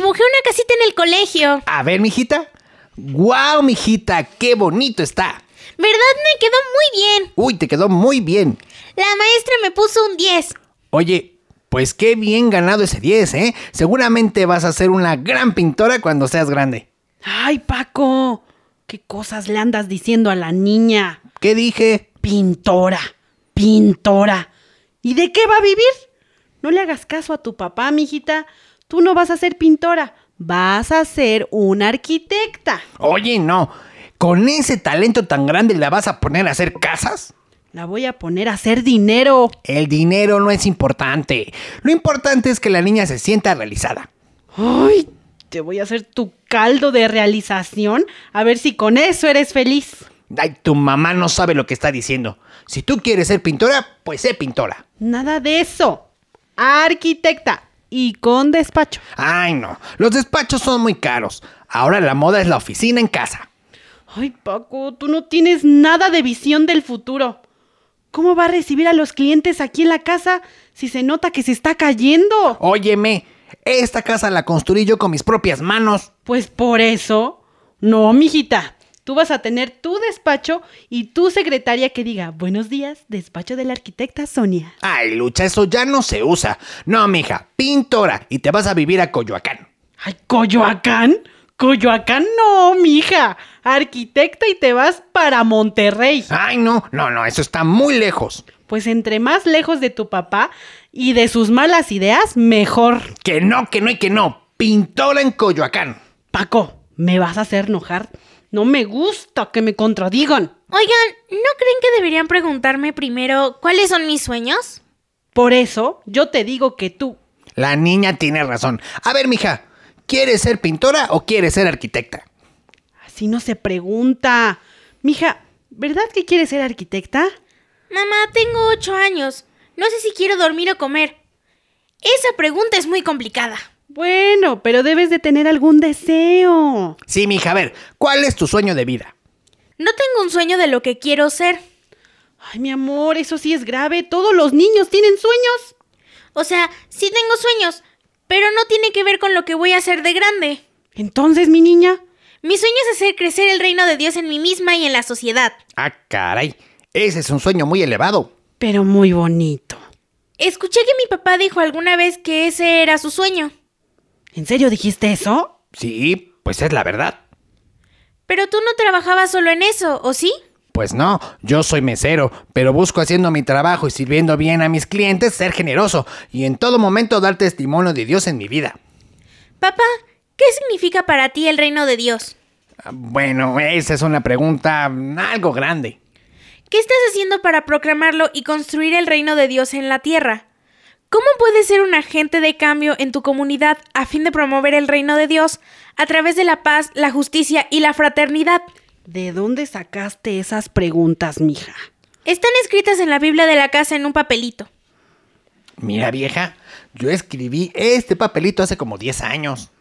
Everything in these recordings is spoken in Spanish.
Dibujé una casita en el colegio. A ver, mijita. ¡Guau, mijita! ¡Qué bonito está! ¿Verdad? Me quedó muy bien. Uy, te quedó muy bien. La maestra me puso un 10. Oye, pues qué bien ganado ese 10, ¿eh? Seguramente vas a ser una gran pintora cuando seas grande. Ay, Paco, ¿qué cosas le andas diciendo a la niña? ¿Qué dije? Pintora, pintora. ¿Y de qué va a vivir? No le hagas caso a tu papá, mijita. Tú no vas a ser pintora, vas a ser una arquitecta. Oye, no. ¿Con ese talento tan grande la vas a poner a hacer casas? La voy a poner a hacer dinero. El dinero no es importante. Lo importante es que la niña se sienta realizada. Ay, te voy a hacer tu caldo de realización a ver si con eso eres feliz. Ay, tu mamá no sabe lo que está diciendo. Si tú quieres ser pintora, pues sé pintora. Nada de eso. Arquitecta y con despacho. Ay, no. Los despachos son muy caros. Ahora la moda es la oficina en casa. Ay, Paco, tú no tienes nada de visión del futuro. ¿Cómo va a recibir a los clientes aquí en la casa si se nota que se está cayendo? Óyeme, esta casa la construí yo con mis propias manos. Pues por eso. No, mijita. Tú vas a tener tu despacho y tu secretaria que diga, buenos días, despacho de la arquitecta Sonia. Ay, Lucha, eso ya no se usa. No, mija, pintora y te vas a vivir a Coyoacán. Ay, Coyoacán. Coyoacán no, mija. Arquitecta y te vas para Monterrey. Ay, no, no, no, eso está muy lejos. Pues entre más lejos de tu papá y de sus malas ideas, mejor. Que no, que no y que no. Pintora en Coyoacán. Paco, me vas a hacer enojar. No me gusta que me contradigan. Oigan, ¿no creen que deberían preguntarme primero cuáles son mis sueños? Por eso yo te digo que tú. La niña tiene razón. A ver, mija, ¿quieres ser pintora o quieres ser arquitecta? Así no se pregunta. Mija, ¿verdad que quieres ser arquitecta? Mamá, tengo ocho años. No sé si quiero dormir o comer. Esa pregunta es muy complicada. Bueno, pero debes de tener algún deseo. Sí, mija, a ver, ¿cuál es tu sueño de vida? No tengo un sueño de lo que quiero ser. Ay, mi amor, eso sí es grave. Todos los niños tienen sueños. O sea, sí tengo sueños, pero no tiene que ver con lo que voy a hacer de grande. Entonces, mi niña, Mi sueño es hacer crecer el reino de Dios en mí misma y en la sociedad. Ah, caray. Ese es un sueño muy elevado. pero muy bonito. Escuché que mi papá dijo alguna vez que ese era su sueño. ¿En serio dijiste eso? Sí, pues es la verdad. Pero tú no trabajabas solo en eso, ¿o sí? Pues no, yo soy mesero, pero busco haciendo mi trabajo y sirviendo bien a mis clientes ser generoso y en todo momento dar testimonio de Dios en mi vida. Papá, ¿qué significa para ti el reino de Dios? Ah, Bueno, esa es una pregunta algo grande. ¿Qué estás haciendo para proclamarlo y construir el reino de Dios en la tierra? ¿Cómo puedes ser un agente de cambio en tu comunidad a fin de promover el reino de Dios a través de la paz, la justicia y la fraternidad? ¿De dónde sacaste esas preguntas, mija? Están escritas en la Biblia de la casa en un papelito. Mira vieja, yo escribí este papelito hace como 10 años.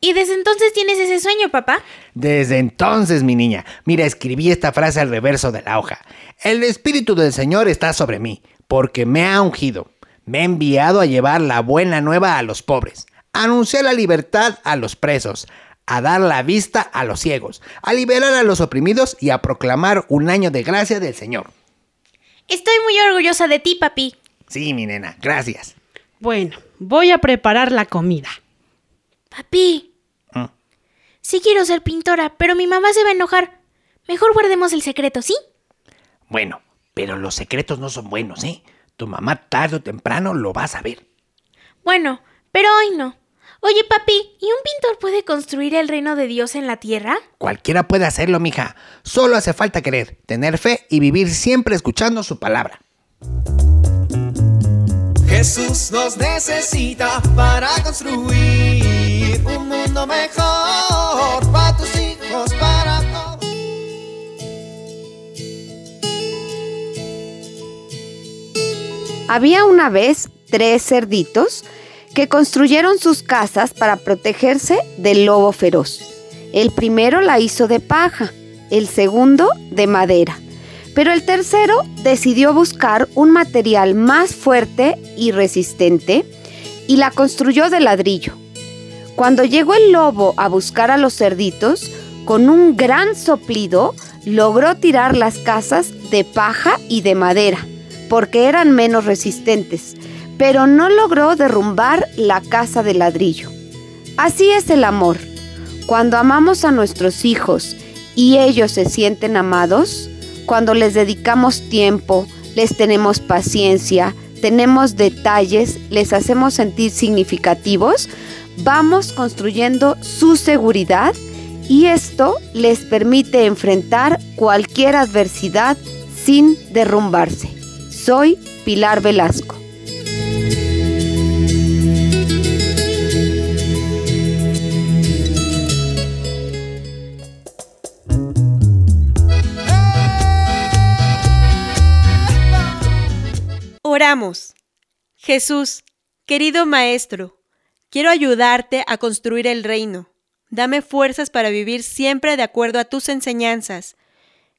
¿Y desde entonces tienes ese sueño, papá? Desde entonces, mi niña, mira, escribí esta frase al reverso de la hoja. El Espíritu del Señor está sobre mí, porque me ha ungido. Me ha enviado a llevar la buena nueva a los pobres, a anunciar la libertad a los presos, a dar la vista a los ciegos, a liberar a los oprimidos y a proclamar un año de gracia del Señor. Estoy muy orgullosa de ti, papi. Sí, mi nena, gracias. Bueno, voy a preparar la comida. Papi. Mm. Sí quiero ser pintora, pero mi mamá se va a enojar. Mejor guardemos el secreto, ¿sí? Bueno, pero los secretos no son buenos, ¿eh? Tu mamá tarde o temprano lo va a saber. Bueno, pero hoy no. Oye, papi, ¿y un pintor puede construir el reino de Dios en la tierra? Cualquiera puede hacerlo, mija. Solo hace falta querer, tener fe y vivir siempre escuchando su palabra. Jesús nos necesita para construir un mundo mejor para tus hijos, Había una vez tres cerditos que construyeron sus casas para protegerse del lobo feroz. El primero la hizo de paja, el segundo de madera, pero el tercero decidió buscar un material más fuerte y resistente y la construyó de ladrillo. Cuando llegó el lobo a buscar a los cerditos, con un gran soplido logró tirar las casas de paja y de madera, porque eran menos resistentes, pero no logró derrumbar la casa de ladrillo. Así es el amor. Cuando amamos a nuestros hijos y ellos se sienten amados, cuando les dedicamos tiempo, les tenemos paciencia, tenemos detalles, les hacemos sentir significativos, vamos construyendo su seguridad y esto les permite enfrentar cualquier adversidad sin derrumbarse. Soy Pilar Velasco. Oramos. Jesús, querido Maestro, quiero ayudarte a construir el reino. Dame fuerzas para vivir siempre de acuerdo a tus enseñanzas,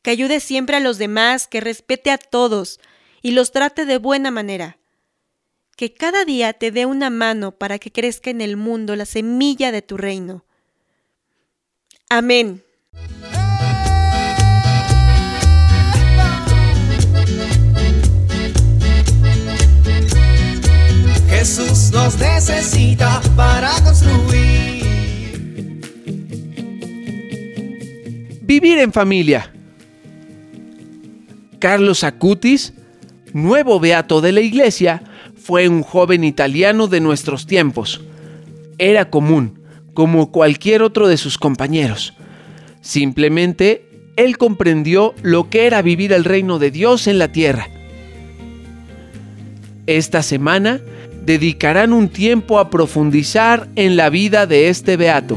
que ayude siempre a los demás, que respete a todos y los trate de buena manera. Que cada día te dé una mano para que crezca en el mundo la semilla de tu reino. Amén. Jesús nos necesita para construir. Vivir en familia. Carlos Acutis, nuevo beato de la iglesia, fue un joven italiano de nuestros tiempos. Era común, como cualquier otro de sus compañeros. Simplemente, él comprendió lo que era vivir el reino de Dios en la tierra. Esta semana dedicarán un tiempo a profundizar en la vida de este beato.